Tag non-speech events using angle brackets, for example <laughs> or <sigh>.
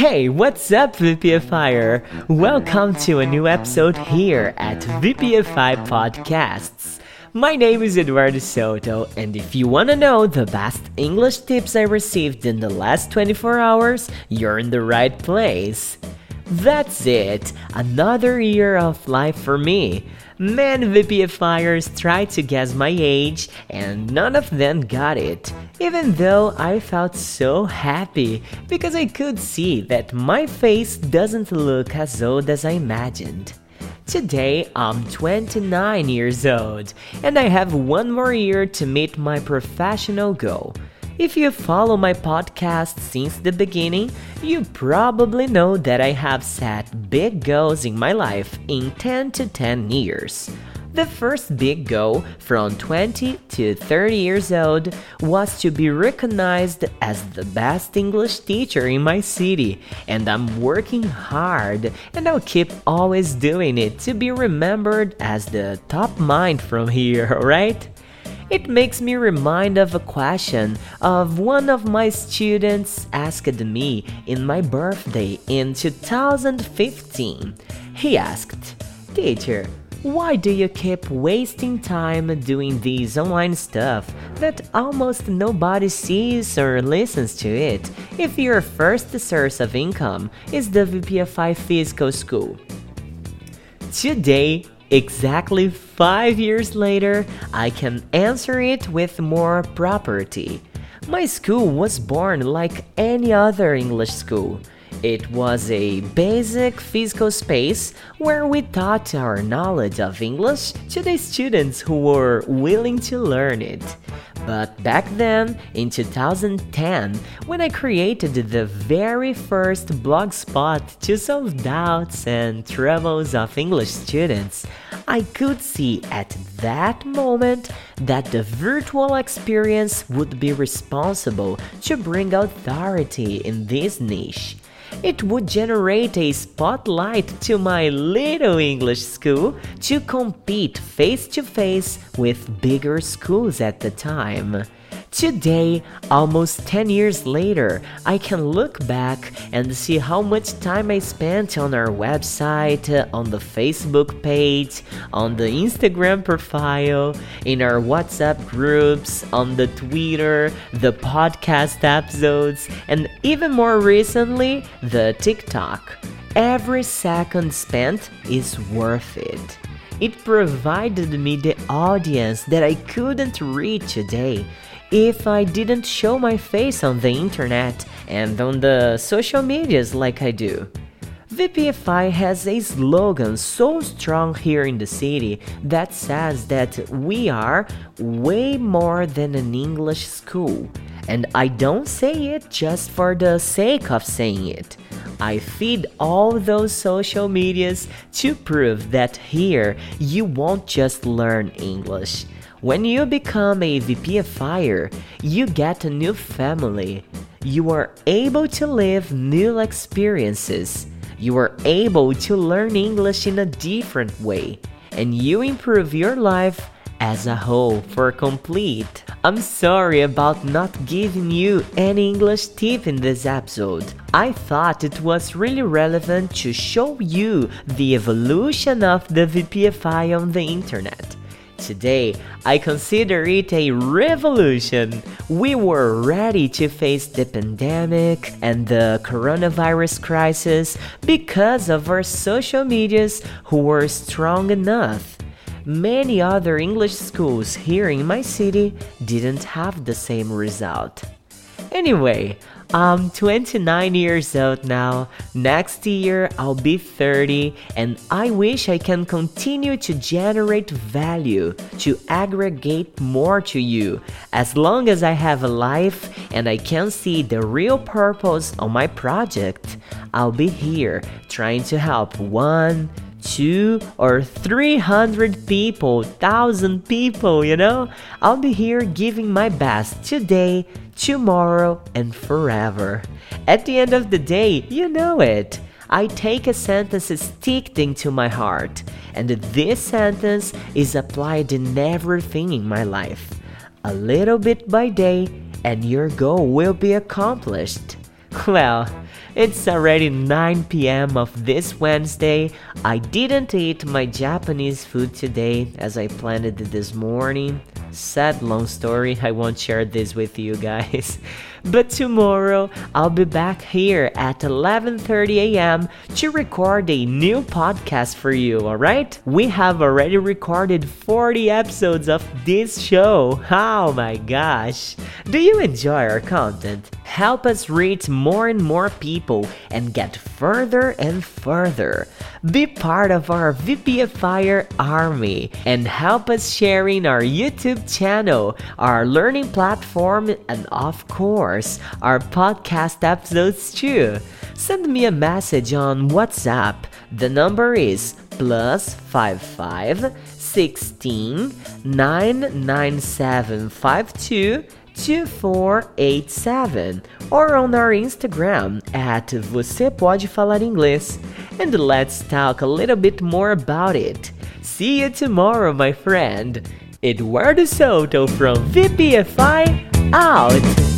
Hey, what's up, VPFIer? Welcome to a new episode here at VPFI Podcasts. My name is Eduardo Souto, and if you want to know the best English tips I received in the last 24 hours, you're in the right place. That's it, another year of life for me. Man VPFIers tried to guess my age, and none of them got it. Even though I felt so happy because I could see that my face doesn't look as old as I imagined. Today I'm 29 years old and I have one more year to meet my professional goal. If you follow my podcast since the beginning, you probably know that I have set big goals in my life in 10 to 10 years. The first big goal from 20 to 30 years old was to be recognized as the best English teacher in my city, and I'm working hard and I'll keep always doing it to be remembered as the top mind from here, <laughs> alright? It makes me remind of a question of one of my students asked me in my birthday in 2015. He asked, Teacher, why do you keep wasting time doing these online stuff that almost nobody sees or listens to it if your first source of income is the VPFI Physical School? Today, exactly five years later, I can answer it with more propriety. My school was born like any other English school. It was a basic physical space where we taught our knowledge of English to the students who were willing to learn it. But back then, in 2010, when I created the very first blog spot to solve doubts and troubles of English students, I could see at that moment that the virtual experience would be responsible to bring authority in this niche it would generate a spotlight to my little English school to compete face to face with bigger schools at the time. Today, almost 10 years later, I can look back and see how much time I spent on our website, on the Facebook page, on the Instagram profile, in our WhatsApp groups, on the Twitter, the podcast episodes, and even more recently, the TikTok. Every second spent is worth it. It provided me the audience that I couldn't reach today if I didn't show my face on the internet and on the social medias like I do. VPFI has a slogan so strong here in the city that says that we are way more than an English school. And I don't say it just for the sake of saying it. I feed all those social medias to prove that here you won't just learn English. When you become a VPFIer, you get a new family. You are able to live new experiences. You are able to learn English in a different way. And you improve your life as a whole for complete. I'm sorry about not giving you any English tip in this episode. I thought it was really relevant to show you the evolution of the VPFI on the internet. Today, I consider it a revolution. We were ready to face the pandemic and the coronavirus crisis because of our social medias who were strong enough. Many other English schools here in my city didn't have the same result. Anyway, I'm 29 years old now. Next year I'll be 30 and I wish I can continue to generate value, to aggregate more to you. As long as I have a life and I can see the real purpose of my project, I'll be here trying to help one, two or three hundred people, thousand people, you know? I'll be here giving my best today, tomorrow, and forever. At the end of the day, you know it. I take a sentence sticked into my heart, and this sentence is applied in everything in my life. A little bit by day, and your goal will be accomplished. Well, It's already 9 pm of this Wednesday. I didn't eat my Japanese food today as I planned it this morning. Sad long story, I won't share this with you guys. <laughs> But tomorrow I'll be back here at 11:30 a.m. to record a new podcast for you, all right? We have already recorded 40 episodes of this show. Oh my gosh. Do you enjoy our content? Help us reach more and more people and get further and further. Be part of our VPFIer army and help us sharing our YouTube channel, our learning platform, and of course, our podcast episodes too. Send me a message on WhatsApp. The number is plus 55 16 99752 2487 or on our Instagram at Você Pode Falar Inglês and let's talk a little bit more about it. See you tomorrow, my friend. Eduardo Souto from VPFI out.